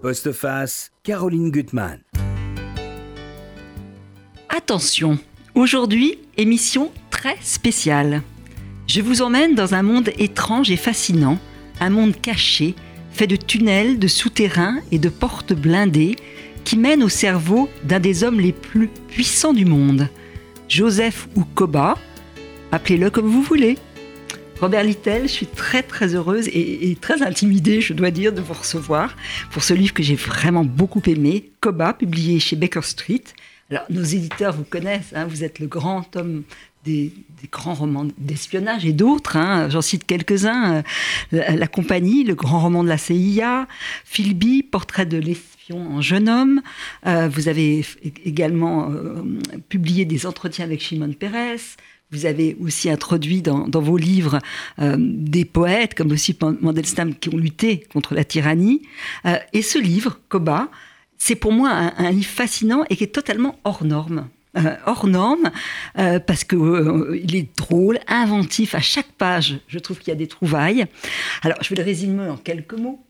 Postface, Caroline Gutmann. Attention, aujourd'hui, émission très spéciale. Je vous emmène dans un monde étrange et fascinant, un monde caché, fait de tunnels, de souterrains et de portes blindées qui mènent au cerveau d'un des hommes les plus puissants du monde, Joseph ou Koba, appelez-le comme vous voulez. Robert Littel, je suis très très heureuse et, très intimidée, je dois dire, de vous recevoir pour ce livre que j'ai vraiment beaucoup aimé, Koba, publié chez Baker Street. Alors, nos éditeurs vous connaissent, hein, vous êtes le grand homme des, grands romans d'espionnage et d'autres, hein, j'en cite quelques-uns, euh, la, compagnie, le grand roman de la CIA, Philby, Portrait de l'espion en jeune homme, euh, vous avez également euh, publié des entretiens avec Shimon Peres, vous avez aussi introduit dans, vos livres euh, des poètes comme aussi Mandelstam qui ont lutté contre la tyrannie. Euh, et ce livre, Koba, c'est pour moi un, livre fascinant et qui est totalement hors norme. Euh, hors norme parce que il est drôle, inventif. À chaque page, je trouve qu'il y a des trouvailles. Alors, je vais le résumer en quelques mots.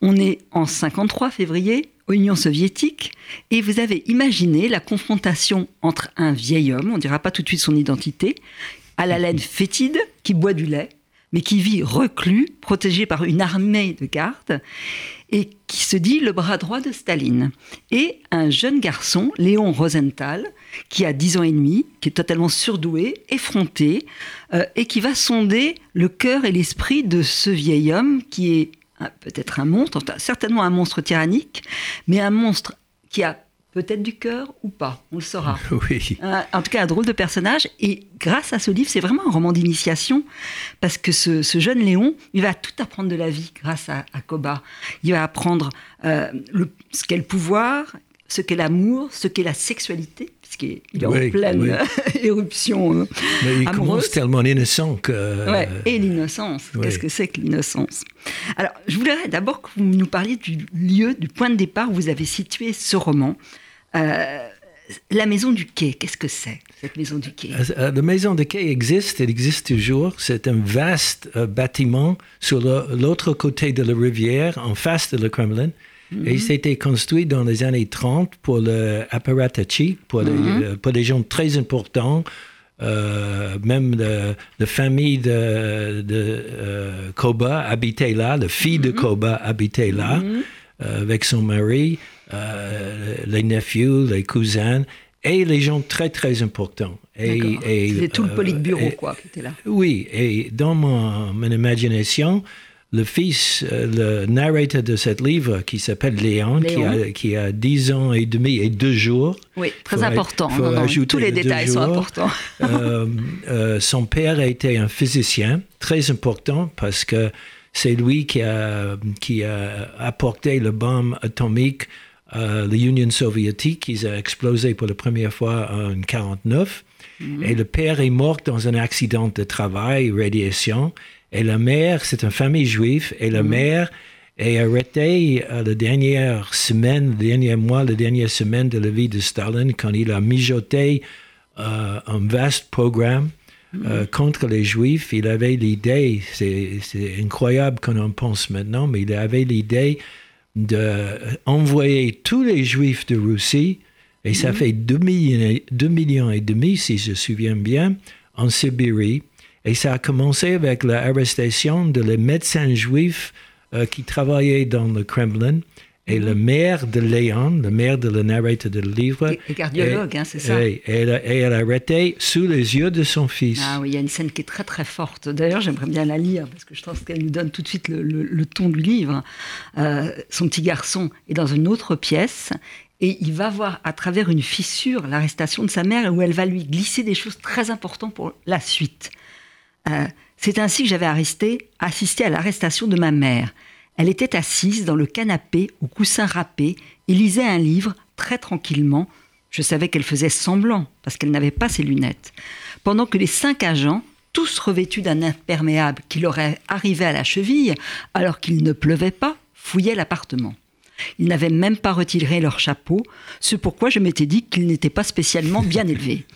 On est en 53 février, Union soviétique, et vous avez imaginé la confrontation entre un vieil homme, on ne dira pas tout de suite son identité, à la laine fétide, qui boit du lait, mais qui vit reclus, protégé par une armée de gardes, et qui se dit le bras droit de Staline. Et un jeune garçon, Léon Rosenthal, qui a 10 ans et demi, qui est totalement surdoué, effronté, euh, et qui va sonder le cœur et l'esprit de ce vieil homme qui est peut-être un monstre, certainement un monstre tyrannique, mais un monstre qui a peut-être du cœur ou pas, on le saura. Oui. en tout cas, un drôle de personnage. Et grâce à ce livre, c'est vraiment un roman d'initiation, parce que ce, jeune Léon, il va tout apprendre de la vie grâce à, Koba. Il va apprendre euh, ce qu'est le pouvoir, ce qu'est l'amour, ce qu'est la sexualité, puisqu'il est en pleine éruption. Euh, Mais il commence tellement innocent que. Ouais, et l'innocence. Qu'est-ce que c'est que l'innocence? Alors, je voudrais d'abord que vous nous parliez du lieu, du point de départ où vous avez situé ce roman. Euh, la maison du quai, qu'est-ce que c'est, cette maison du quai? Euh, La maison du quai existe, elle existe toujours. C'est un vaste bâtiment sur l'autre côté de la rivière, en face de le Kremlin. Et il s'était construit dans les années 30 pour l'apparatchik, pour, mhm. euh, pour des gens très importants, euh, même la famille de, de euh, Koba habitait là, la fille de mhm. Koba habitait là, mhm. avec son mari, les nephews, les cousins, et les gens très très importants. Et tout le politburo, quoi, qui était là. Oui, et dans mon, mon imagination, le fils, euh, le narrateur de ce livre, qui s'appelle Léon, Qui, a, qui, a, 10 ans et demi et deux jours. Oui, très important. tous les détails sont importants. Euh, euh, son père a été un physicien, très important, parce que c'est lui qui a, qui a apporté le bombe atomique à l'Union soviétique. Ils ont explosé pour la première fois en 1949. Mhm. Et le père est mort dans un accident de travail, radiation. Et la mère, c'est une famille juive, et la mhm. mère est arrêtée euh, la dernière semaine, le dernier mois, la dernière semaine de la vie de Staline, quand il a mijoté euh, un vaste programme euh, mhm. contre les Juifs. Il avait l'idée, c'est incroyable qu'on en pense maintenant, mais il avait l'idée d'envoyer tous les Juifs de Russie, et ça mhm. fait 2 millions, 2 millions et demi, si je me souviens bien, en Sibérie et ça a commencé avec l'arrestation de les médecins juifs euh, qui travaillaient dans le Kremlin. Et le mhm. maire de Léon, le maire de le narrateur du livre. Et, cardiologue, hein, c'est ça? Et, elle, a arrêté sous les yeux de son fils. Ah oui, il y a une scène qui est très très forte. D'ailleurs, j'aimerais bien la lire parce que je pense qu'elle nous donne tout de suite le, ton du livre. Euh, son petit garçon est dans une autre pièce et il va voir à travers une fissure l'arrestation de sa mère où elle va lui glisser des choses très importantes pour la suite. Euh, c'est ainsi que j'avais assisté à l'arrestation de ma mère. Elle était assise dans le canapé au coussin râpé et lisait un livre très tranquillement. Je savais qu'elle faisait semblant parce qu'elle n'avait pas ses lunettes. Pendant que les cinq agents, tous revêtus d'un imperméable qui leur arrivait à la cheville alors qu'il ne pleuvait pas, fouillaient l'appartement. Ils n'avaient même pas retiré leur chapeau, ce pourquoi je m'étais dit qu'ils n'étaient pas spécialement bien élevés.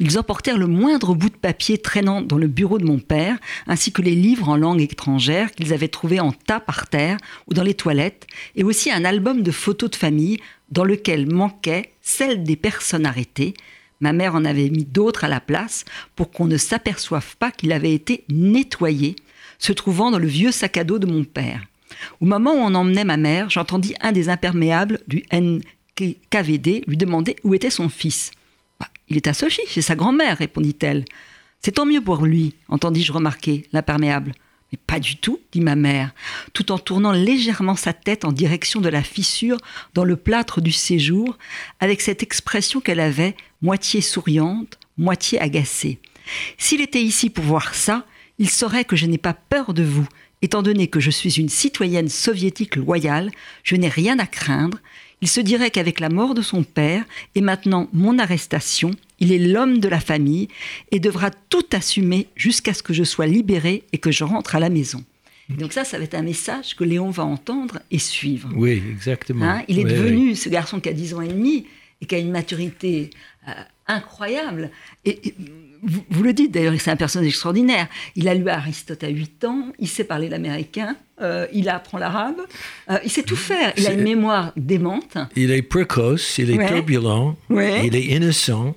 Ils emportèrent le moindre bout de papier traînant dans le bureau de mon père, ainsi que les livres en langue étrangère qu'ils avaient trouvés en tas par terre ou dans les toilettes, et aussi un album de photos de famille dans lequel manquait celle des personnes arrêtées. Ma mère en avait mis d'autres à la place pour qu'on ne s'aperçoive pas qu'il avait été nettoyé, se trouvant dans le vieux sac à dos de mon père. Au moment où on emmenait ma mère, j'entendis un des imperméables du NKVD lui demander où était son fils. Bah, il est à Sochi, chez sa grand-mère, répondit-elle. C'est tant mieux pour lui, entendis-je remarquer, l'imperméable. Mais pas du tout, dit ma mère, tout en tournant légèrement sa tête en direction de la fissure dans le plâtre du séjour, avec cette expression qu'elle avait, moitié souriante, moitié agacée. S'il était ici pour voir ça, il saurait que je n'ai pas peur de vous. Étant donné que je suis une citoyenne soviétique loyale, je n'ai rien à craindre. Il se dirait qu'avec la mort de son père et maintenant mon arrestation, il est l'homme de la famille et devra tout assumer jusqu'à ce que je sois libérée et que je rentre à la maison. donc ça, ça va être un message que Léon va entendre et suivre. Oui, exactement. Hein, il est devenu ce garçon qui a 10 ans et demi et qui a une maturité euh, incroyable. Et, vous, le dites d'ailleurs, c'est un personnage extraordinaire. Il a lu Aristote à 8 ans, il sait parler l'américain, euh, il apprend l'arabe, euh, il sait tout faire. Il a une mémoire démente. Il est précoce, il est turbulent, il est innocent,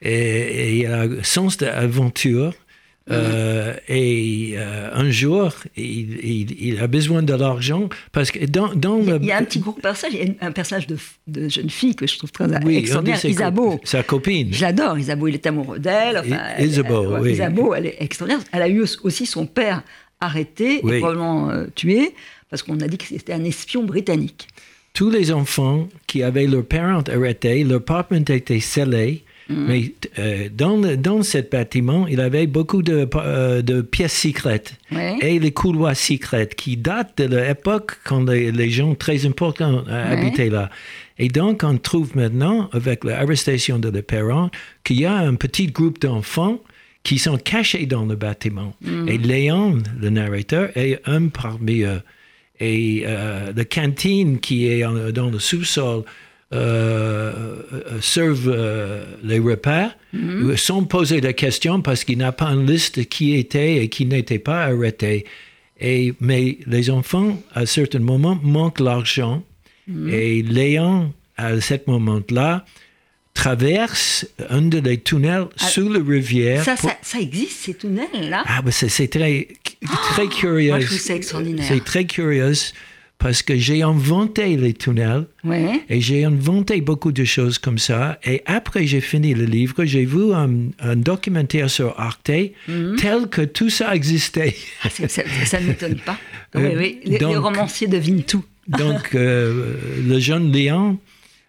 et, il a un sens d'aventure. Euh, et euh, un jour, il, a besoin de l'argent parce que dans, dans il, y a, un petit gros personnage, il y a un personnage de, jeune fille que je trouve très extraordinaire, Isabeau. Sa copine. Je l'adore, Isabeau, il est amoureux d'elle. Enfin, Isabeau, elle, oui. Isabeau, elle est extraordinaire. Elle a eu aussi son père arrêté et probablement euh, tué parce qu'on a dit que c'était un espion britannique. Tous les enfants qui avaient leurs parents arrêtés, leur papa était scellé Mm. Mais euh, dans, dans ce bâtiment, il avait beaucoup de, euh, de pièces secrètes et les couloirs secrets qui datent de l'époque quand les, gens très importants euh, habitaient là. Et donc, on trouve maintenant, avec l'arrestation de les parents, qu'il y a un petit groupe d'enfants qui sont cachés dans le bâtiment. Mm. Et Léon, le narrateur, est un parmi eux. Et la cantine qui est dans le sous-sol euh, euh, servent euh, les repas mhm. sans poser de questions parce qu'il n'a pas une liste qui était et qui n'était pas arrêté. Et, mais les enfants, à certains moments, manquent l'argent. Mhm. Et Léon, à ce moment-là, traverse un des tunnels ah, sous la rivière. Ça, ça, existe, ces tunnels-là? Ah, ben c'est très, très oh, curieux. C'est très curieux parce que j'ai inventé les tunnels et j'ai inventé beaucoup de choses comme ça. Et après j'ai fini le livre, j'ai vu un, documentaire sur Arte mhm. tel que tout ça existait. Ah, ça ne m'étonne pas. oui, oui. Les, romanciers devinent tout. donc, euh, le jeune Léon,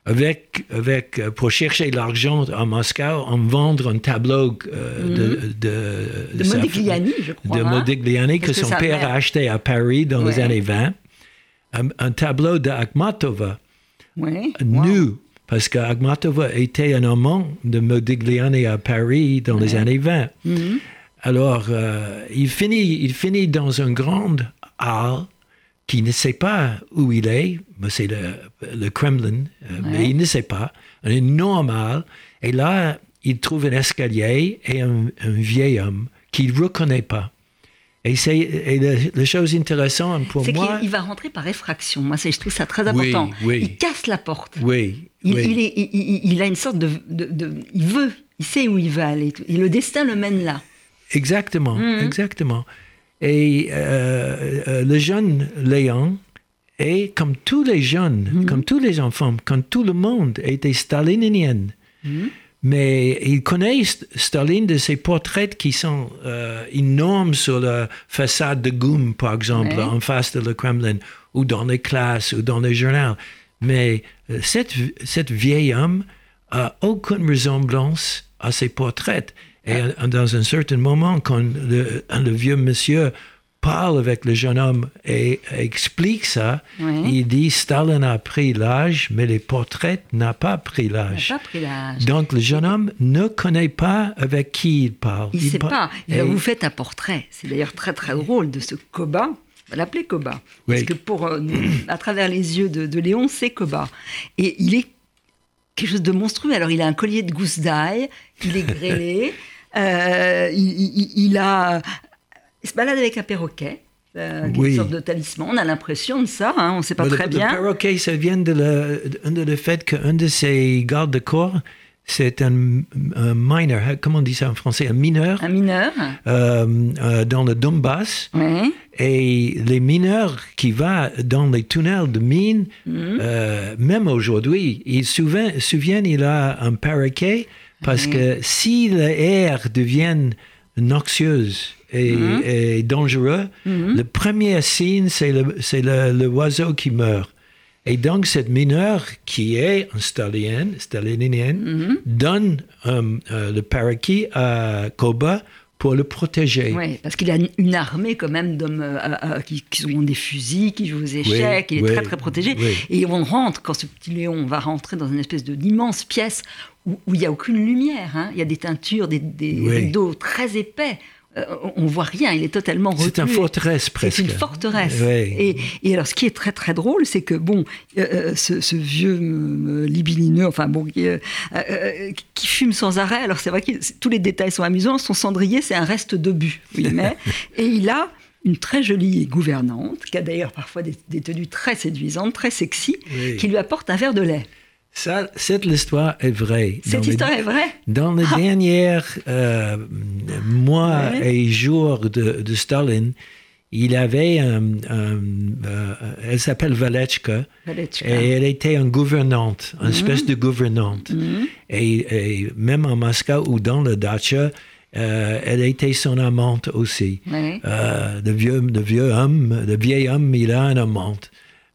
avec, avec, pour chercher l'argent à Moscou, en vendre un tableau euh, de, mhm. de, de, Modigliani, je crois. De Modigliani que, son père a acheté à Paris dans les années 20 un, tableau d'Akhmatova, oui. nu, parce qu'Akhmatova était un amant de Modigliani à Paris dans les années 20. Mm-hmm. Alors, euh, il, finit, il finit dans un grand hall qui ne sait pas où il est, c'est le, Kremlin, euh, mais il ne sait pas, un énorme hall, et là, il trouve un escalier et un, un vieil homme qu'il ne reconnaît pas. Et, et la, chose intéressante pour moi. C'est qu'il va rentrer par effraction. Moi, je trouve ça très important. Oui, Il casse la porte. Oui. Il, il, est, il, a une sorte de, de, Il veut, il sait où il va aller. Et le destin le mène là. Exactement, mhm. exactement. Et euh, euh, le jeune Léon est comme tous les jeunes, mhm. comme tous les enfants, comme tout le monde était stalinien. Mhm. Mais il connaît Staline de ses portraits qui sont euh, énormes sur la façade de Goum, par exemple, en face de le Kremlin, ou dans les classes, ou dans les journaux. Mais euh, cette vieille homme a aucune ressemblance à ses portraits. Et ah. dans un certain moment, quand le, le vieux monsieur parle avec le jeune homme et explique ça. Il dit Staline a pris l'âge, mais les portraits n'ont pas pris l'âge. Donc le jeune homme ne connaît pas avec qui il parle. Il ne sait pas. Vous faites un portrait. C'est d'ailleurs très très drôle de ce Coba. va l'appeler Koba. Oui. Parce que pour, euh, à travers les yeux de, de Léon, c'est Koba. Et il est quelque chose de monstrueux. Alors, il a un collier de gousse d'ail, il est grêlé, euh, il, il- il a, il se balade avec un perroquet. euh, Oui. une sorte de talisman. On a l'impression de ça, hein, on ne sait pas Le- très le, bien. perroquet, ça vient de le, de le fait qu'un de ses gardes de corps, c'est un, un hein, comment on dit ça en français, un mineur? Un mineur. euh, euh, dans le Donbass. Oui. Et les mineurs qui vont dans les tunnels de mines, euh, même aujourd'hui, ils se souviennent, il a un perroquet parce que si l'air devient noxieuse et, Mhm. et dangereux, le premier signe, c'est le, le- le oiseau qui meurt. Et donc, cette mineure, qui est un stalin, stalinien, Mhm. donne euh, euh, le parakeet à Koba pour le protéger. Oui, parce qu'il a une- armée quand même d'hommes euh, euh, qui, qui ont des fusils, qui jouent aux échecs, il est oui, très très protégé. oui. Et on rentre, quand ce petit Léon va rentrer dans une espèce d'immense pièce où où il n'y a aucune lumière, hein. il y a des teintures, des, des rideaux très épais, Euh, on ne voit rien, il est totalement C'est une forteresse presque. C'est une forteresse. Et, et alors, ce qui est très très drôle, c'est que bon, euh, euh, ce, ce vieux euh, libinineux, enfin bon, qui, fume sans arrêt. Alors c'est vrai que tous les détails sont amusants. Son cendrier, c'est un reste d'obus, oui, mais et il a une très jolie gouvernante qui a d'ailleurs parfois des, des tenues très séduisantes, très sexy, Oui. qui lui apporte un verre de lait. Ça, cette histoire est vraie. Cette Dans histoire les, est vraie? Dans les derniers euh, mois et jours de, de Stalin, il avait un, un, euh, elle s'appelle Valechka, Valechka. et elle était une gouvernante, une espèce de gouvernante. Et, et même en Moscou ou dans le Dacha, euh, elle était son amante aussi. Oui. Le, vieux, le vieux homme, le vieil homme, il a une amante.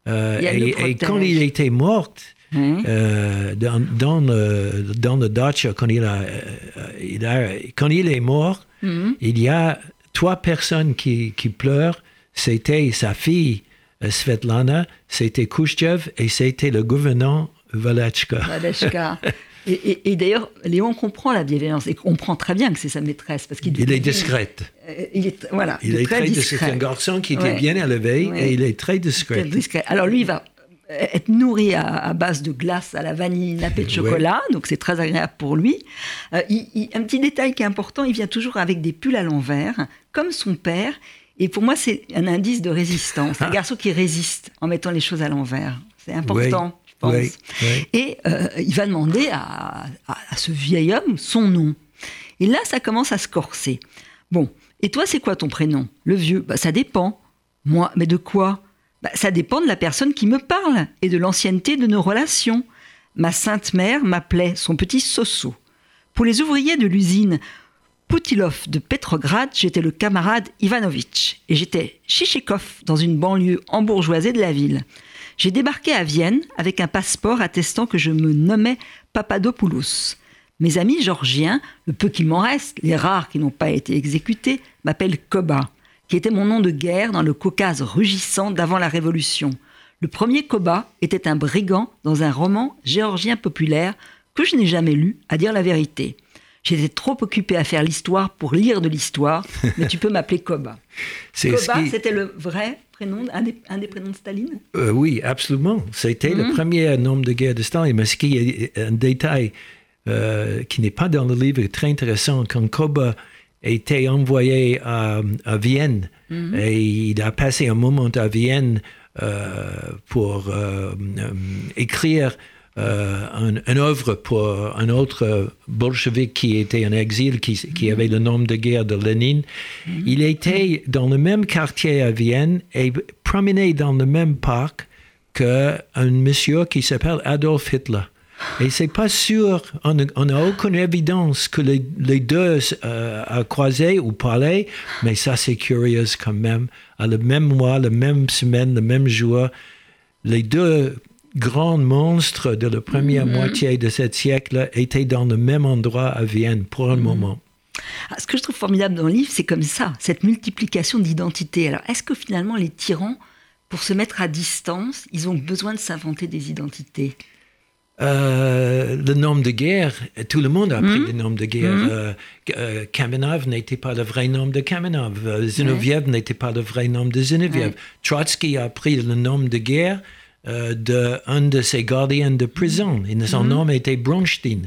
Euh, Et et, quand il était mort, Oui. euh, dans, dans, le, dans le quand il, a, euh, il a- quand il est mort, Mhm. il y a trois personnes qui, qui pleurent. C'était sa fille, euh, Svetlana, c'était Khrushchev et c'était le gouvernant Valachka. Valechka. Et, et- et d'ailleurs, Léon comprend la bienveillance et comprend très bien que c'est sa maîtresse parce qu'il Il est discret. Euh, Il est voilà, Il est très discret. C'est un garçon qui était Ouais. bien élevé Ouais. et il est très Très discret. discret. Alors lui, il va être nourri à, à base de glace à la vanille nappée de Ouais. chocolat, donc c'est très agréable pour lui. Euh, il- il- un petit détail qui est important, il vient toujours avec des pulls à l'envers, comme son père. Et pour moi, c'est un indice de résistance. Un garçon qui résiste en mettant les choses à l'envers. C'est important, je pense. Et euh, il va demander à, à- à ce vieil homme son nom. Et là, ça commence à se corser. Bon, et toi, c'est quoi ton prénom? Le vieux? Bah, Ça dépend. Moi, mais de quoi? Bah, Ça dépend de la personne qui me parle et de l'ancienneté de nos relations. Ma sainte mère m'appelait son petit Soso. Pour les ouvriers de l'usine Poutilov de Petrograd, j'étais le camarade Ivanovitch et j'étais Chichikov dans une banlieue embourgeoisée de la ville. J'ai débarqué à Vienne avec un passeport attestant que je me nommais Papadopoulos. Mes amis georgiens, le peu qui m'en reste, les rares qui n'ont pas été exécutés, m'appellent Koba, qui était mon nom de guerre dans le Caucase rugissant d'avant la Révolution. Le premier Koba était un brigand dans un roman géorgien populaire que je n'ai jamais lu, à dire la vérité. J'étais trop occupé à faire l'histoire pour lire de l'histoire, mais tu peux m'appeler Koba. Koba, qui- c'était le vrai prénom, un des, un des prénoms de Staline? Euh, oui, absolument. C'était Mhm. le premier nom de guerre de Staline. Mais ce qui est un détail euh, qui n'est pas dans le livre est très intéressant. Quand Koba était envoyé à, à Vienne, Mhm. et il a passé un moment à Vienne euh, pour euh, euh, écrire un, une œuvre pour un autre bolchevique qui était en exil, qui, qui avait le nom de guerre de Lénine. Il était dans le même quartier à Vienne et promené dans le même parc qu'un monsieur qui s'appelle Adolf Hitler. Et c'est pas sûr, on n'a aucune évidence que les, les deux euh, a croisé ou parlé, mais ça c'est curieux quand même. À le même mois, la même semaine, le même jour, les deux grands monstres de la première moitié de ce siècle étaient dans le même endroit à Vienne pour un moment. Ah, Ce que je trouve formidable dans le livre, c'est comme ça, cette multiplication d'identités. Alors, est-ce que finalement les tyrans, pour se mettre à distance, ils ont besoin de s'inventer des identités? Euh, le nom de guerre, tout le monde a appris Mhm. le nom de guerre. Euh, euh, Kamenev n'était pas le vrai nom de Kamenev. Euh, Zinoviev n'était pas le vrai nom de Zinoviev. Ouais. Trotsky a pris le nom de guerre euh, d'un de ses gardiens de prison. Et son Mhm. nom était Bronstein.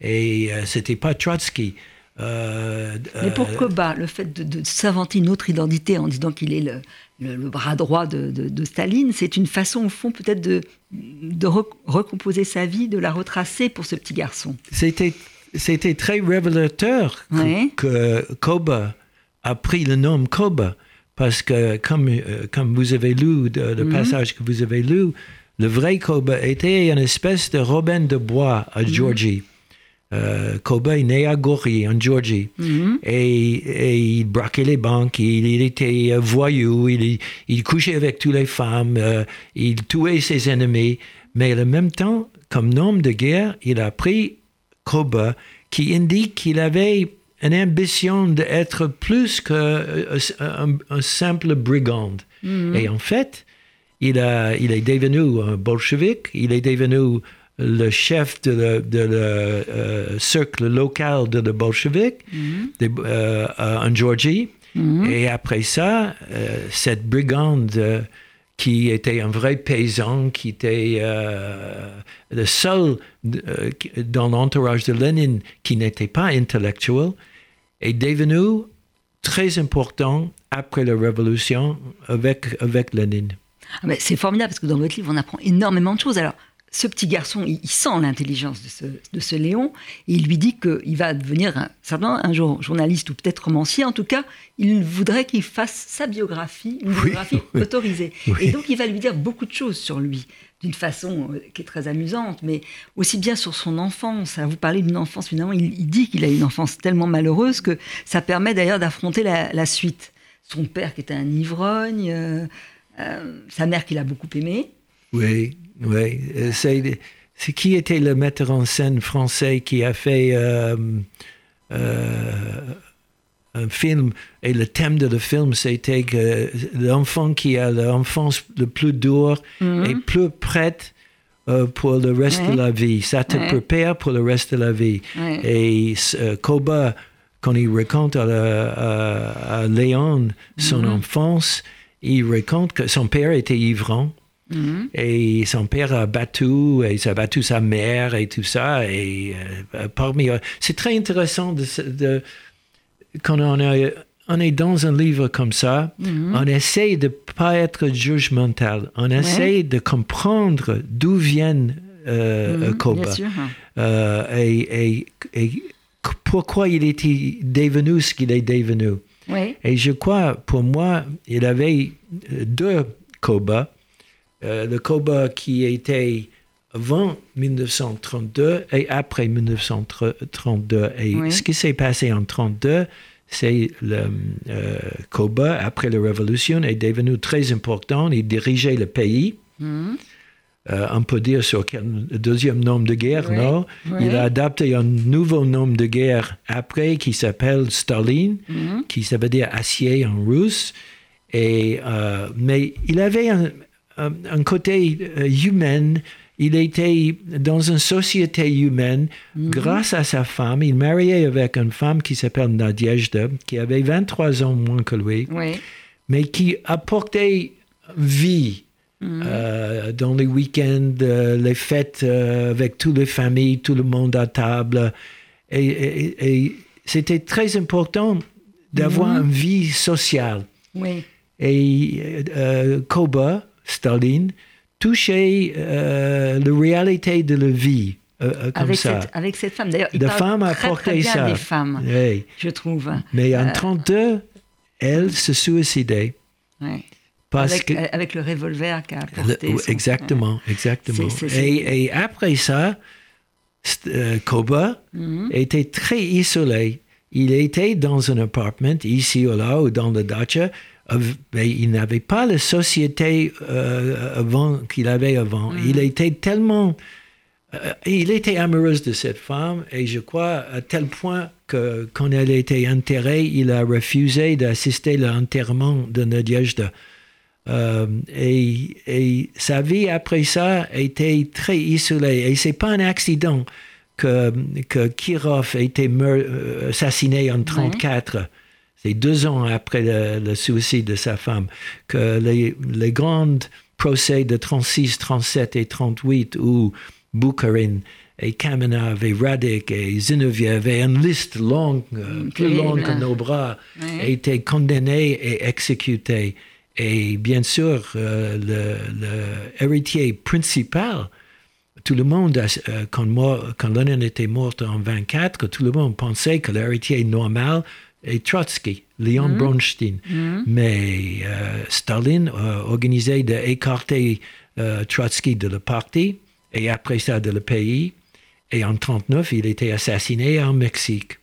Et c'était pas Trotsky. Euh, Mais pour Koba, le fait de, de s'inventer une autre identité en disant qu'il est le, le- le bras droit de, de- de Staline, c'est une façon, au fond, peut-être de, de rec- recomposer sa vie, de la retracer pour ce petit garçon. C'était, c'était très révélateur que, Ouais. que Koba a pris le nom Koba parce que, comme, euh, comme vous avez lu de- le Mhm. passage que vous avez lu, le vrai Koba était une espèce de Robin de Bois à Georgie. Euh, Koba est né à Gori, en Georgie. Mhm. Et, et il braquait les banques, il, il était euh, voyou, il, il couchait avec toutes les femmes, euh, il tuait ses ennemis. Mais en même temps, comme nom de guerre, il a pris Koba, qui indique qu'il avait une ambition d'être plus qu'un un, un simple brigand. Et en fait, il, a, il est devenu un bolchevique, il est devenu le chef de le, de le, euh, cercle local de le bolchevique de- euh, euh, en Georgie. Et après ça, cette brigande qui était un vrai paysan, qui était euh, le seul euh, dans l'entourage de Lénine qui n'était pas intellectuel, est devenu très important après la révolution avec, avec Lénine. Ah ben, c'est formidable parce que dans votre livre, on apprend énormément de choses. Alors, ce petit garçon, il, il sent l'intelligence de ce, de ce Léon et il lui dit qu'il va devenir un, certainement un jour journaliste ou peut-être romancier. En tout cas, il voudrait qu'il fasse sa biographie, une Oui, biographie oui. autorisée. Oui. Et donc, il va lui dire beaucoup de choses sur lui, d'une façon euh, qui est très amusante, mais aussi bien sur son enfance. À vous parler d'une enfance, finalement, il, il dit qu'il a une enfance tellement malheureuse que ça permet d'ailleurs d'affronter la, la suite. Son père qui était un ivrogne, euh, euh, sa mère qu'il a beaucoup aimée. Oui, oui. Euh, C'est, c'est qui était le metteur en scène français qui a fait euh, euh, un film? Et le thème de le film c'était que l'enfant qui a l'enfance le plus dur est plus prête euh, pour le reste Ouais. de la vie. Ça te Ouais. prépare pour le reste de la vie. Ouais. Et Koba, quand il raconte à, la- à- à Léon son enfance, il raconte que son père était Mhm. Et son père a battu, et ça a battu sa mère et tout ça. Et euh, parmi, euh, c'est très intéressant de, se- de- quand on, est- on est dans un livre comme ça, on essaie de pas être jugemental. On essaie de comprendre d'où viennent euh, Mhm, Koba Bien sûr. euh, et, et- et pourquoi il était devenu ce qu'il est devenu. Et je crois, pour moi, il avait deux Koba. Euh, le Koba qui était avant 1932 et après 1932. Et Oui. ce qui s'est passé en 1932, c'est le euh, Koba, après la Révolution, est devenu très important. Il dirigeait le pays. Mhm. Euh, on peut dire sur quel deuxième nom de guerre, Oui, non? Oui. Il a adapté un nouveau nom de guerre après qui s'appelle Staline, Mhm. qui ça veut dire acier en russe. Et, euh, mais il avait un, un- un côté euh, humain. Il était dans une société humaine grâce à sa femme. Il mariait avec une femme qui s'appelle Nadiejda, qui avait 23 ans moins que lui Oui. mais qui apportait vie Mhm. euh, dans les week-ends, euh, les fêtes euh, avec toutes les familles, tout le monde à table. Et, et- et c'était très important d'avoir Mhm. une vie sociale. Oui. Et euh, Koba, Staline, touchait euh, la réalité de la vie euh, euh, comme Avec ça. cette, avec cette femme. D'ailleurs, il La femme a très, porté très bien ça. des femmes, Oui. je trouve. Mais en Euh, 1932, elle se suicidait Ouais. parce Avec, que... avec le revolver qu'a Le- apporté. oui, son- exactement, exactement. Et, et après ça, euh, Koba Mhm. était très isolé. Il était dans un appartement ici ou là ou dans le dacha, il n'avait pas la société euh, avant qu'il avait avant. Il était tellement euh, il était amoureux de cette femme et je crois à tel point que quand elle était enterrée, il a refusé d'assister à l'enterrement de Nadejda. Euh, et, et, sa vie après ça était très isolée. Et c'est pas un accident que, que Kirov a été euh, assassiné en 1934. C'est deux ans après le, suicide de sa femme que les, les grands procès de 36, 37 et 38 où Bukharin et Kamenev et Radek et Zinoviev et une liste longue, euh, plus longue que nos bras, été condamnés et exécutés. Et bien sûr, euh, l'héritier principal, tout le monde, euh, quand, moi, quand Lenin était mort en 24, tout le monde pensait que l'héritier normal est Trotsky, Léon mm Bronstein. Mhm. Mais euh, Staline a organisé d'écarter Trotsky de le parti et après ça de le pays. Et en 1939, il était assassiné en Mexique.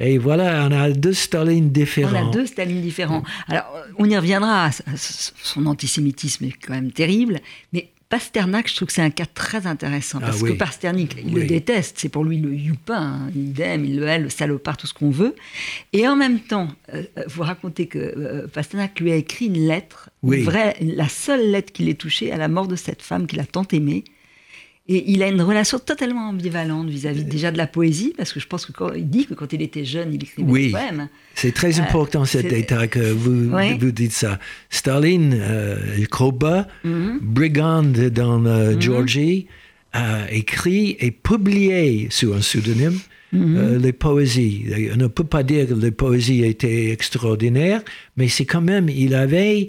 Et voilà, on a deux Stalines différents. On a deux Stalines différents. Alors, on y reviendra. Son antisémitisme est quand même terrible, mais Pasternak, je trouve que c'est un cas très intéressant parce ah que Pasternak, il le déteste, c'est pour lui le youpin, hein. il il le hait, le salopard, tout ce qu'on veut. Et en même temps, euh, euh, vous racontez que euh, Pasternak lui a écrit une lettre, vraie, la seule lettre qu'il ait touchée à la mort de cette femme qu'il a tant aimée, et il a une relation totalement ambivalente vis-à-vis déjà de la poésie, parce que je pense qu'il dit que quand il était jeune, il écrivait des poèmes. C'est très euh, important cet état que vous, vous dites ça. Staline, euh, Koba, mhm. brigand dans euh, mhm. Georgie, a écrit et publié sous un pseudonyme mhm. euh, les poésies. On ne peut pas dire que les poésies étaient extraordinaires, mais c'est quand même, il avait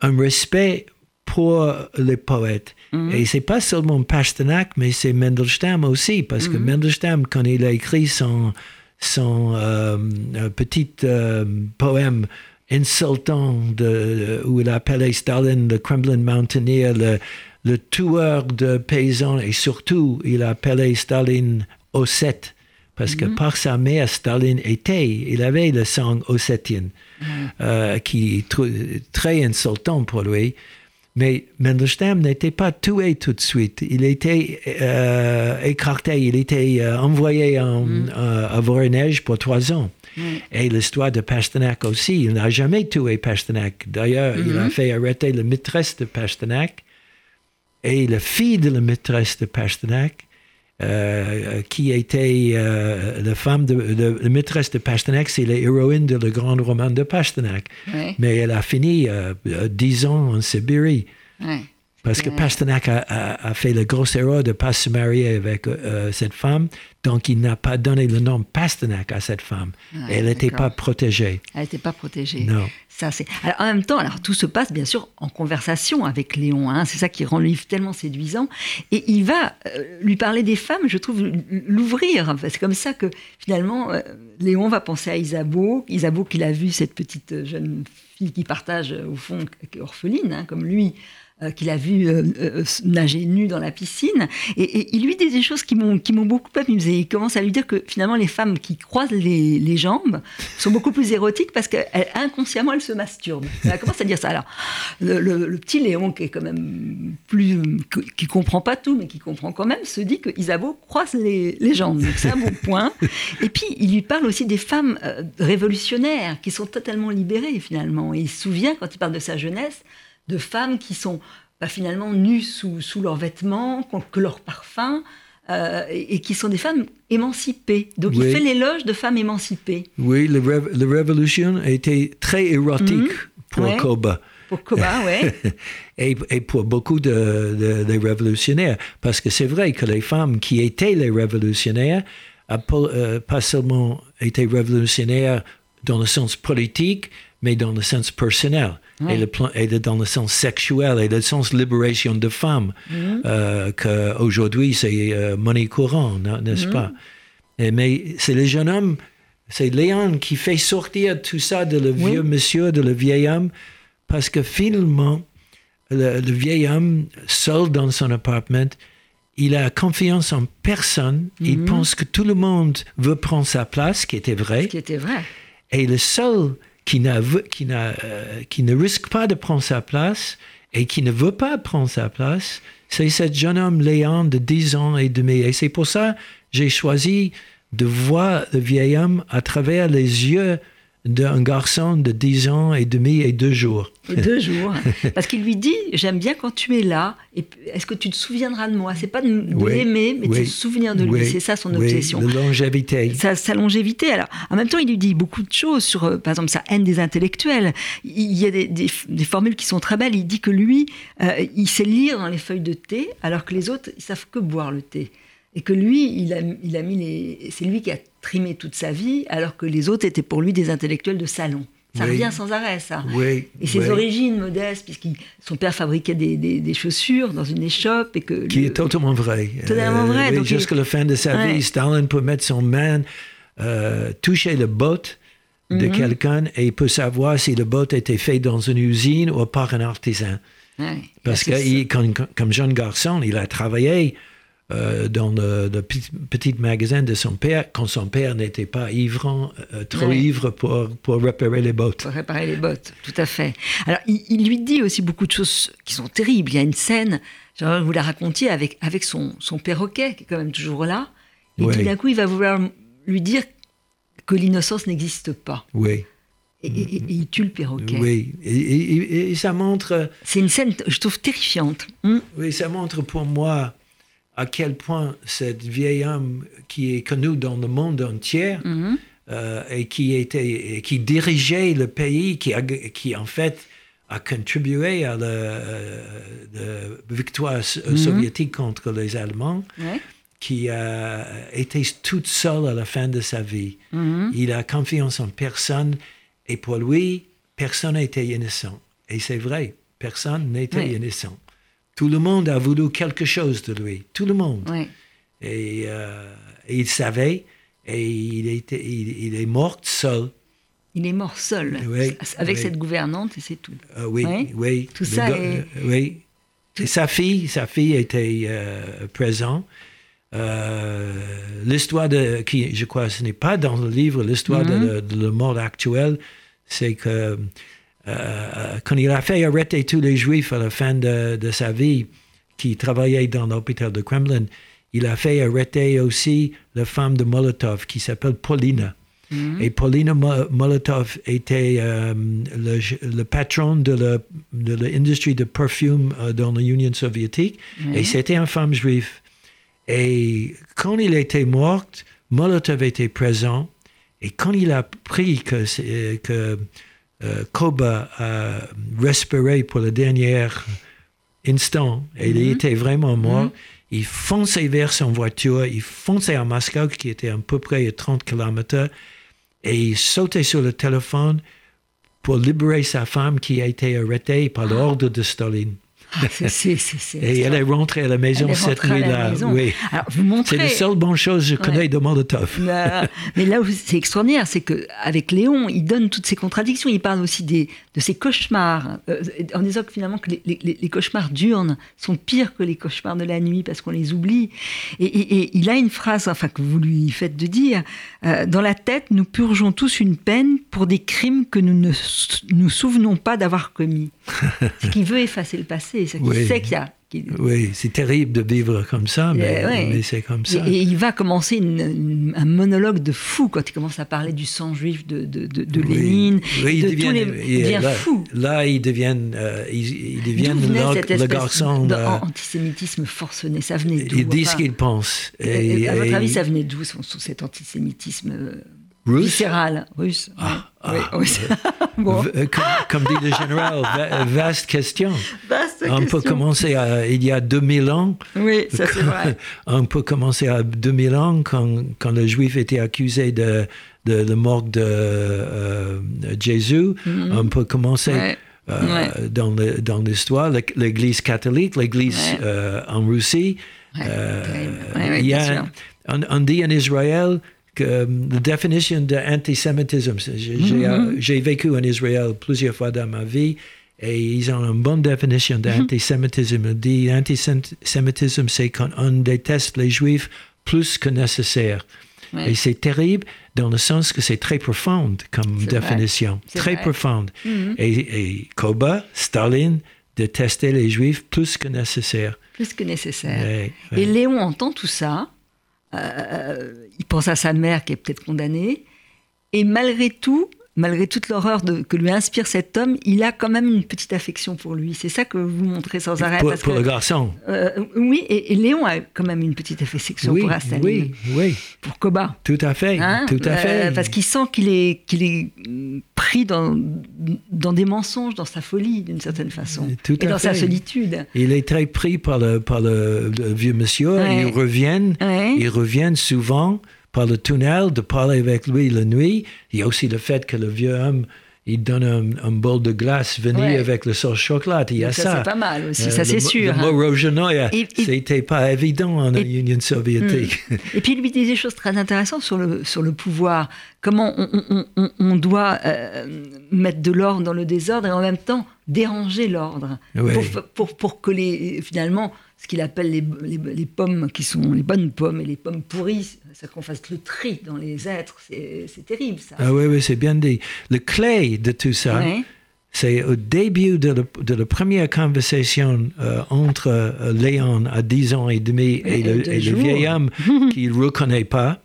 un respect pour les poètes. Mhm. Et c'est pas seulement Pasternak, mais c'est Mendelstam aussi, parce que mhm. Mendelstam, quand il a écrit son, son euh, petit euh, poème insultant de, où il appelait Stalin le Kremlin Mountaineer, le, le tueur de paysans, et surtout, il appelait Stalin Ossète, parce que mhm. par sa mère, Stalin était, il avait le sang ossétien, euh, qui est très insultant pour lui. Mais Mendelstam n'était pas tué tout de suite. Il était euh, écarté, il était euh, envoyé en, mm. euh, à Voronezh pour trois ans. Mm. Et l'histoire de Pasternak aussi, il n'a jamais tué Pasternak. D'ailleurs, il a mm-hmm. fait arrêter la maîtresse de Pasternak et la fille de la maîtresse de Pasternak. Qui était la femme de, la maîtresse de Pasternak, c'est l'héroïne de le grand roman de Pasternak. Mais elle a fini dix ans en Sibérie. Parce que Pasternak a, fait le gros erreur de ne pas se marier avec euh, cette femme, donc il n'a pas donné le nom Pasternak à cette femme. elle n'était pas protégée. Elle n'était pas protégée. Non. Ça, c'est... Alors, en même temps, alors, tout se passe bien sûr en conversation avec Léon. Hein. c'est ça qui rend le livre tellement séduisant. Et il va euh, lui parler des femmes, je trouve, l'ouvrir. c'est comme ça que finalement, euh, Léon va penser à Isabeau. Isabeau qu'il a vu, cette petite jeune fille qui partage, au fond, qui orpheline, hein, comme lui, euh, qu'il a vu euh, euh, nager nu dans la piscine. Et, il lui dit des choses qui m'ont, beaucoup amusé. Il commence à lui dire que finalement, les femmes qui croisent les, jambes sont beaucoup plus érotiques parce qu'inconsciemment, elles se masturbent. Elle commence à dire ça. Alors, le, petit Léon, qui est quand même plus. qui comprend pas tout, mais qui comprend quand même, se dit que Isabeau croise les, jambes. Donc, c'est un bon point. Et puis, il lui parle aussi des femmes révolutionnaires qui sont totalement libérées, finalement. Et il se souvient, quand il parle de sa jeunesse, de femmes qui sont bah, finalement nues sous, sous leurs vêtements, que leur parfum, euh, et, qui sont des femmes émancipées. Donc il fait l'éloge de femmes émancipées. Oui, la, révolution a été très érotique mhm. pour Koba. Pour Koba, oui. et, et, pour beaucoup de, révolutionnaires. Parce que c'est vrai que les femmes qui étaient les révolutionnaires, euh, pas seulement été révolutionnaires dans le sens politique, mais dans le sens personnel et, le plan, et dans le sens sexuel et le sens libération de femmes, mm-hmm. euh, qu'aujourd'hui c'est euh, monnaie courante, n'est-ce mm-hmm. pas? Et, Mais c'est le jeune homme, c'est Léon qui fait sortir tout ça de le vieux monsieur, de le vieil homme, parce que finalement, le, vieil homme, seul dans son appartement, il a confiance en personne. Il mm-hmm. pense que tout le monde veut prendre sa place, ce qui était vrai. Ce qui était vrai. Et le seul qui, qui, euh, qui, ne risque pas de prendre sa place et qui ne veut pas prendre sa place, c'est ce jeune homme Léon de 10 ans et demi. Et c'est pour ça que j'ai choisi de voir le vieil homme à travers les yeux d'un garçon de 10 ans et demi et deux jours. Et deux jours. Parce qu'il lui dit J'aime bien quand tu es là. Est-ce que tu te souviendras de moi? C'est pas de, de Oui, l'aimer, mais de se souvenir de lui. oui, C'est ça son obsession. la longévité. Sa, sa longévité. Alors, en même temps, il lui dit beaucoup de choses sur, euh, par exemple, sa haine des intellectuels. Il y a des, des- des formules qui sont très belles. Il dit que lui, euh, il sait lire dans les feuilles de thé, alors que les autres, ils savent que boire le thé. Et que lui, il a, il a mis les. C'est lui qui a trimé toute sa vie, alors que les autres étaient pour lui des intellectuels de salon. Ça Oui. revient sans arrêt, ça. Oui, Et ses oui. origines modestes, puisque son père fabriquait des, des- des chaussures dans une échoppe et que Qui le- est totalement vrai. Totalement vrai, oui, donc il- Jusqu'à la fin de sa Ouais. vie, Stalin peut mettre son main, euh, toucher le botte de Mhm. quelqu'un et il peut savoir si le botte était fait dans une usine ou par un artisan. Ouais. Parce que il- quand- comme jeune garçon, il a travaillé euh, dans le, le petit, magasin de son père quand son père n'était pas ivre, euh, trop Ouais. ivre pour, pour réparer les bottes. pour réparer les bottes, tout à fait. Alors, il, il lui dit aussi beaucoup de choses qui sont terribles. Il y a une scène, j'aimerais que vous la racontiez, avec, avec son, son perroquet, qui est quand même toujours là. Et tout d'un coup, il va vouloir lui dire que l'innocence n'existe pas. Oui, Et, et- et il tue le perroquet. oui. Et, ça montre... C'est une scène, je trouve, terrifiante. Hum, Oui, ça montre pour moi à quel point cette vieille homme qui est connu dans le monde entier mhm. euh, et qui était et qui dirigeait le pays, qui, a- qui en fait a contribué à la, euh, la victoire Mhm. soviétique contre les Allemands, Ouais. qui a été toute seule à la fin de sa vie. Mhm. Il a confiance en personne et pour lui, personne n'était innocent. Et c'est vrai, personne n'était Oui. innocent. Tout le monde a voulu quelque chose de lui, tout le monde. Et, euh, et il savait, et il, était, il, il est mort seul. Il est mort seul, Oui, avec oui. cette gouvernante, et c'est tout. Euh, oui, Oui. oui. Tout Le ça est- euh, Oui. Et sa fille, sa fille était euh, présente. L'histoire de, qui, je crois, ce n'est pas dans le livre, l'histoire Mhm. de, le- de le monde actuel, c'est que euh, quand il a fait arrêter tous les Juifs à la fin de, de sa vie, qui travaillaient dans l'hôpital de Kremlin, il a fait arrêter aussi la femme de Molotov qui s'appelle Paulina. Mhm. Et Paulina Mo- Molotov était euh, le, le patron de la- de l'industrie de perfume euh, dans l'Union soviétique. Oui. Et c'était une femme juive. Et quand il était mort, Molotov était présent. Et quand il a appris que, euh, Koba a respiré pour le dernier instant, et il Mhm. était vraiment mort, Mhm. il fonçait vers son voiture, il fonçait à Moscou, qui était à peu près à 30 km, et il sautait sur le téléphone pour libérer sa femme qui a été arrêtée par l'ordre de Staline. Ah, Et elle est rentrée à la maison Elle cette nuit-là. maison. Oui. Alors, vous montrez. C'est la seule bonne chose que je connais de Molotov. Là- Mais là où c'est extraordinaire, c'est que avec Léon, il donne toutes ces contradictions. Il parle aussi des, de ses cauchemars, euh, en disant que finalement que les, les- les cauchemars diurnes sont pires que les cauchemars de la nuit parce qu'on les oublie. Et, et- et il a une phrase, enfin que vous lui faites de dire euh, dans la tête, nous purgeons tous une peine pour des crimes que nous ne nous souvenons pas d'avoir commis. c'est qu'il veut effacer le passé. C'est qu'il Oui. sait qu'il y a. Oui, c'est terrible de vivre comme ça, mais, ouais. mais c'est comme ça. Et, et il va commencer une- une- un monologue de fou quand il commence à parler du sang juif de, de, de, de Oui. Lénine, Oui, de il devient, tous les, il devient là, fou. Là, il devient, euh, il, il le, garçon. de- euh, antisémitisme forcené? Ça venait d'où? il dit ce enfin, qu'il pense. et- et à votre avis, ça venait d'où cet antisémitisme euh, Russe? viscéral russe Ah, ouais. ah, Oui, oui. Bon, euh, comme, comme dit le général, va- vaste question. vaste On peut question. commencer à, il y a 2000 ans. Oui, ça c'est vrai. On peut commencer à 2000 ans quand, quand le juif était accusé de, de la mort de euh, Jésus. On peut commencer. Ouais. euh, dans le- dans l'histoire, l'É- l'Église catholique, l'Église Ouais. euh, en Russie. Ouais, Euh. Ouais, ouais, il y bien a, sûr. on, on dit en Israël que euh, la définition d'antisémitisme, c'est- j'ai j'ai, vécu en Israël plusieurs fois dans ma vie, et ils ont une bonne définition Mhm. d'antisémitisme. Ils disent antisémitisme, c'est quand on déteste les juifs plus que nécessaire. Ouais. Et c'est terrible dans le sens que c'est très profonde comme définition, très vrai. profonde. Mhm. Et, et Koba, Staline, détestait les juifs plus que nécessaire. Plus que nécessaire. Ouais, Et. Léon entend tout ça. Euh, il pense à sa mère qui est peut-être condamnée. Et malgré tout, malgré toute l'horreur que lui inspire cet homme, il a quand même une petite affection pour lui. C'est ça que vous montrez sans arrêt. pour, parce pour que- le garçon. Euh, oui, et, et Léon a quand même une petite affection Oui, pour Astaline, oui, oui, pour Koba. tout à fait, Hein tout à Euh, fait. parce qu'il sent qu'il est, qu'il est pris dans, dans des mensonges, dans sa folie, d'une certaine façon. Tout et à dans sa solitude. Il est très pris par le, par le, le vieux monsieur. Ouais. Ils reviennent, Ouais. ils reviennent souvent par le tunnel de parler avec lui la nuit. Il y a aussi le fait que le vieux homme, il donne un, un bol de glace venu Ouais. avec le sauce chocolat. Il y a ça. ça, c'est pas mal aussi, Euh, ça, c'est sûr, Le hein. mot et- c'était pas évident en et- Union soviétique. Et puis il lui dit des choses très intéressantes sur le, sur le pouvoir, comment on, on- on- on doit euh, mettre de l'ordre dans le désordre et en même temps déranger l'ordre. Pour, pour, pour que les, finalement, ce qu'il appelle les, les, les pommes qui sont les bonnes pommes et les pommes pourries, c'est qu'on fasse le tri dans les êtres. C'est terrible ça. Ah oui, oui, c'est bien dit. Le clé de tout ça, Ouais. c'est au début de, le- de la première conversation euh, entre euh, Léon à 10 ans et demi et, Et le, et vieil homme qu'il ne reconnaît pas.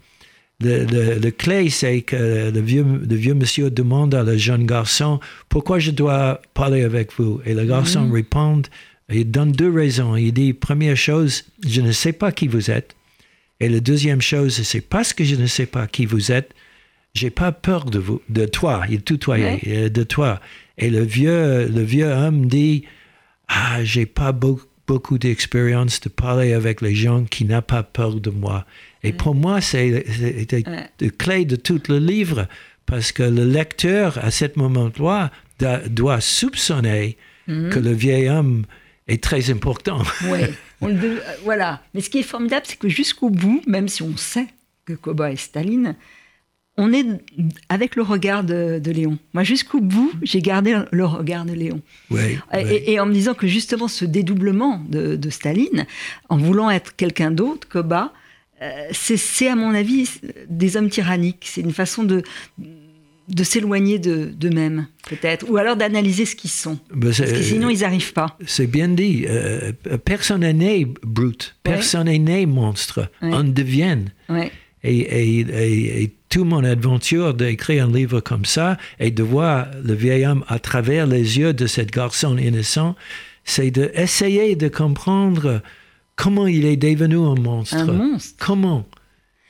Le, le- le clé, c'est que le vieux, le vieux monsieur demande à le jeune garçon pourquoi je dois parler avec vous. Et le garçon Mhm. répond, il donne deux raisons. Il dit première chose, je ne sais pas qui vous êtes. Et la deuxième chose, c'est parce que je ne sais pas qui vous êtes, j'ai pas peur de vous, de toi. Il tutoyait, Ouais. euh, de toi. Et le vieux, le vieux homme dit, ah, j'ai pas beau- beaucoup d'expérience de parler avec les gens qui n'ont pas peur de moi. Et pour moi, c'est la clé de tout le livre, parce que le lecteur, à ce moment-là, doit soupçonner Mhm. que le vieil homme est très important. Ouais, on le de- euh, voilà. Mais ce qui est formidable, c'est que jusqu'au bout, même si on sait que Koba est Staline, on est avec le regard de, de Léon. Moi, jusqu'au bout, j'ai gardé le regard de Léon. Et, en me disant que justement ce dédoublement de, de Staline, en voulant être quelqu'un d'autre, Koba, euh, c'est- c'est à mon avis des hommes tyranniques. C'est une façon de, de s'éloigner de- d'eux-mêmes, peut-être, ou alors d'analyser ce qu'ils sont. Ben, Parce que sinon, ils n'arrivent pas. C'est bien dit. Euh, personne n'est né brute. Personne n'est né monstre. Ouais. On devient. Ouais. Et, et, et, et toute mon aventure d'écrire un livre comme ça et de voir le vieil homme à travers les yeux de cet garçon innocent, c'est d'essayer de comprendre comment il est devenu un monstre. Un monstre. Comment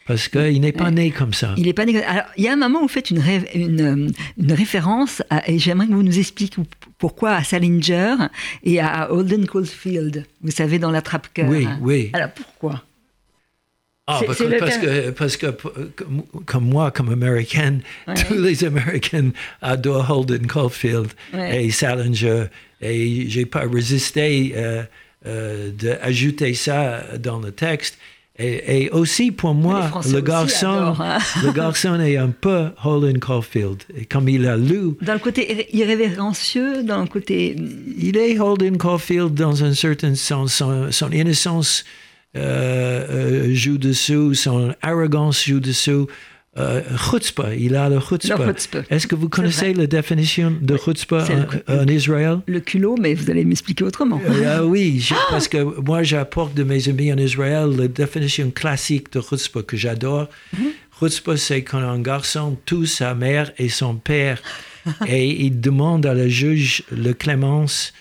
Parce qu'il n'est pas né comme ça. Il est pas négo- Alors, il y a un moment où vous faites une, ré- une, euh, une référence, à- et j'aimerais que vous nous expliquiez pourquoi à Salinger et à Holden Caulfield, vous savez, dans la trappe-cœur. Oui, oui. Alors, pourquoi? Ah, C'est- parce, que, parce, que, parce que, comme, comme moi, comme américaine, Ouais. tous les Américains adorent Holden Caulfield Ouais. et Salinger. Et j'ai pas résisté euh, euh, d'ajouter ça dans le texte. Et, et aussi pour moi, le garçon, adorent, hein. le garçon est un peu Holden Caulfield. Et comme il a lu, Dans le côté irré- irrévérencieux, dans le côté... il est Holden Caulfield dans un certain sens. Son, son innocence euh, euh, joue dessous, son arrogance joue dessous. Euh, chutzpah, il a le chutzpah. Chutzpah. Est-ce que vous connaissez la définition de chutzpah c'est le- en, Israël? Le culot, mais vous allez m'expliquer autrement. Euh, ah oui, je- parce que moi j'apporte de mes amis en Israël la définition classique de chutzpah que j'adore. Chutzpah, c'est quand un garçon tue sa mère et son père et il demande à le juge le clémence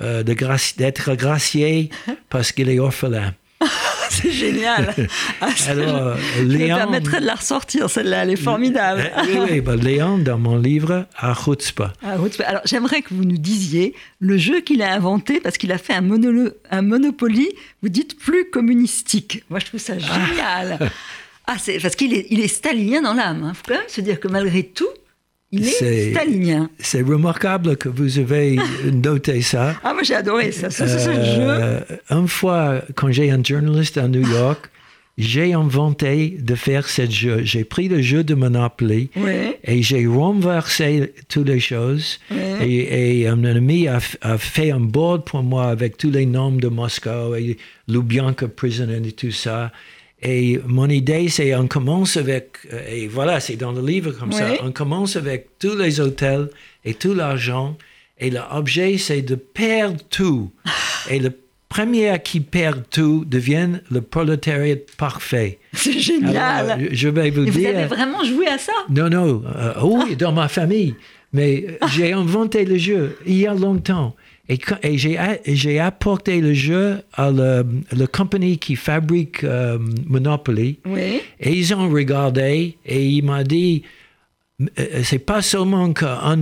euh, d'être gracié parce qu'il est orphelin. C'est génial. Ah, Alors, je, je me Léon- permettrai de la ressortir, celle-là, elle est formidable. Euh, oui, oui, ben, Léon, dans mon livre, a chutzpah. Ah, Alors, j'aimerais que vous nous disiez le jeu qu'il a inventé parce qu'il a fait un, Monopoly, vous dites plus communistique. Moi, je trouve ça génial. Ah, c'est parce qu'il est, il est stalinien dans l'âme. Il faut quand même se dire que malgré tout, il est, C'est- stalinien. C'est remarquable que vous avez noté ça. Ah, moi, j'ai adoré ça. Ce, ce- ce jeu. Euh, une fois, quand j'ai un journaliste à New York, j'ai inventé de faire ce jeu. J'ai pris le jeu de Monopoly et j'ai renversé toutes les choses. Et, et un ami a fait un board pour moi avec tous les noms de Moscou et Lubyanka Prison et tout ça. Et mon idée, c'est on commence avec, euh, et voilà, c'est dans le livre comme ça, on commence avec tous les hôtels et tout l'argent. Et l'objet, c'est de perdre tout. Et le premiers qui perdent tout deviennent le prolétariat parfait. C'est génial. Alors, je- vais vous Et vous dire. avez vraiment joué à ça? Non, non, euh, oui, dans ma famille. Mais j'ai inventé le jeu il y a longtemps. Et, j'ai, apporté le jeu à la, compagnie qui fabrique euh, Monopoly. Oui. Et ils ont regardé et il m'a dit, euh, c'est pas seulement qu'on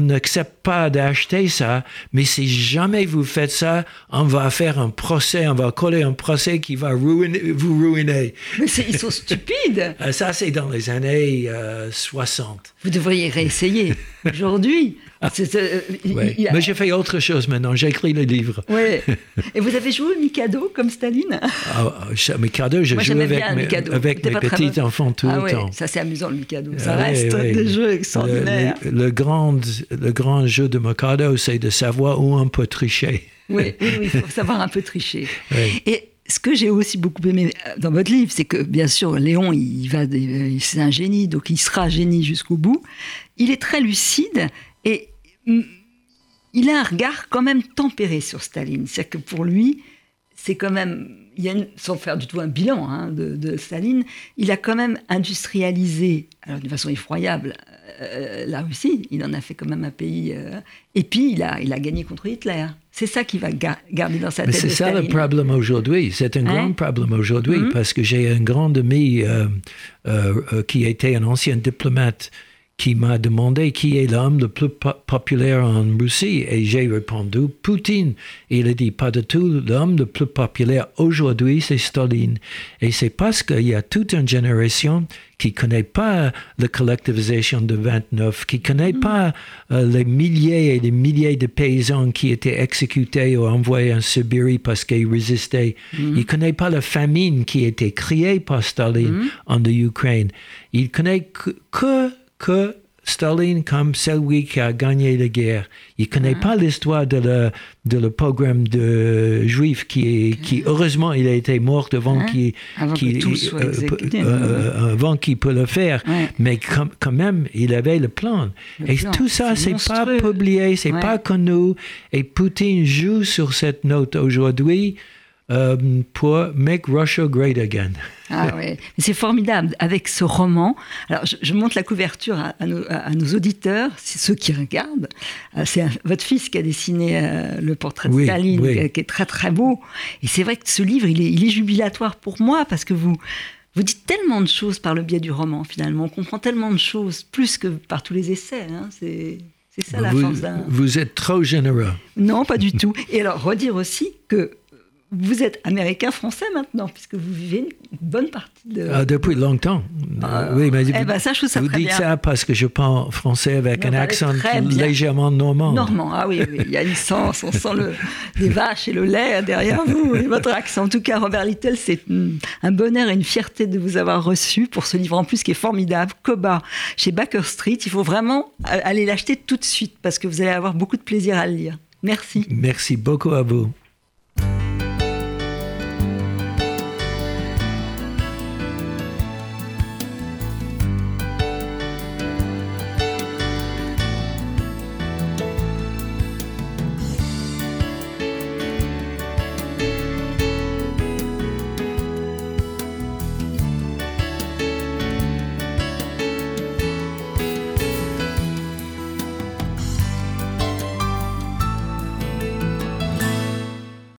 n'accepte pas d'acheter ça, mais si jamais vous faites ça, on va faire un procès, on va coller un procès qui va ruiner, vous ruiner. Mais ils sont stupides. Euh, Ça, c'est dans les années euh, 60. Vous devriez réessayer aujourd'hui. C'est, euh, il- Ouais. il y a- Mais j'ai fait autre chose maintenant, j'écris le livre. Ouais. Et vous avez joué au Mikado comme Staline? Ah, ah, cadeaux, je Moi, joue j'aimais avec, bien le mes, Mikado. avec mes pas très petits bon. enfants tout ah le ouais, temps. ça c'est amusant le Mikado. Ça Ah, reste des jeux Le- extraordinaires. Le, le grand, le grand jeu de Mikado, c'est de savoir où on peut tricher. Oui, oui, oui, il faut savoir un peu tricher. Et ce que j'ai aussi beaucoup aimé euh, dans votre livre, c'est que bien sûr, Léon, il va, euh, c'est un génie, donc il sera génie jusqu'au bout. Il est très lucide et il a un regard quand même tempéré sur Staline. C'est-à-dire que pour lui, c'est quand même, il y a une- sans faire du tout un bilan hein, de, de Staline, il a quand même industrialisé, alors d'une façon effroyable, euh, la Russie. Il en a fait quand même un pays. euh, et puis, il a, il a gagné contre Hitler. C'est ça qu'il va ga- garder dans sa Mais tête. c'est ça le problème aujourd'hui. C'est un Hein? grand problème aujourd'hui Mhm. parce que j'ai un grand ami euh, euh, qui était un ancien diplomate qui m'a demandé qui est l'homme le plus po- populaire en Russie et j'ai répondu Poutine. Et il a dit pas du tout. L'homme le plus populaire aujourd'hui c'est Staline. Et c'est parce qu'il y a toute une génération qui connaît pas la collectivisation de 29, qui connaît pas euh, les milliers et les milliers de paysans qui étaient exécutés ou envoyés en Sibérie parce qu'ils résistaient. Il connaît pas la famine qui été créée par Staline en Ukraine. Il connaît que, que, que Staline comme celui qui a gagné la guerre. Il connaît pas l'histoire de le, de le pogrom de juifs qui, est, qui heureusement, il a été mort avant Hein? qu'il euh, euh, euh, qu'il peut le faire. Ouais. Mais quand même, il avait le plan. Le et plan, tout ça, c'est pas publié, c'est Ouais. pas connu. Et Poutine joue sur cette note aujourd'hui euh, pour make Russia great again. Ah ouais. Mais C'est formidable avec ce roman. Alors, je, je montre la couverture à, à nos, à nos auditeurs, c'est ceux qui regardent. Euh, C'est votre fils qui a dessiné euh, le portrait de Oui, Staline, oui. qui, est très très beau. Et c'est vrai que ce livre, il est, il est jubilatoire pour moi parce que vous vous dites tellement de choses par le biais du roman. Finalement, on comprend tellement de choses plus que par tous les essais. hein. C'est c'est ça la vous, force d'un. vous êtes trop généreux. Non, pas du tout. Et alors, redire aussi que vous êtes américain-français maintenant, puisque vous vivez une bonne partie de. Ah, depuis longtemps. Ah, Euh, oui, mais eh vous, ben, ça, je trouve ça vous dites bien. ça parce que je parle français avec un parlez accent légèrement normand. Normand, ah oui, oui, il y a une sens, on sent le, les vaches et le lait derrière vous, et votre accent. En tout cas, Robert Little, c'est mm, un bonheur et une fierté de vous avoir reçu pour ce livre en plus qui est formidable, Koba, chez Baker Street. Il faut vraiment aller l'acheter tout de suite parce que vous allez avoir beaucoup de plaisir à le lire. Merci. Merci beaucoup à vous.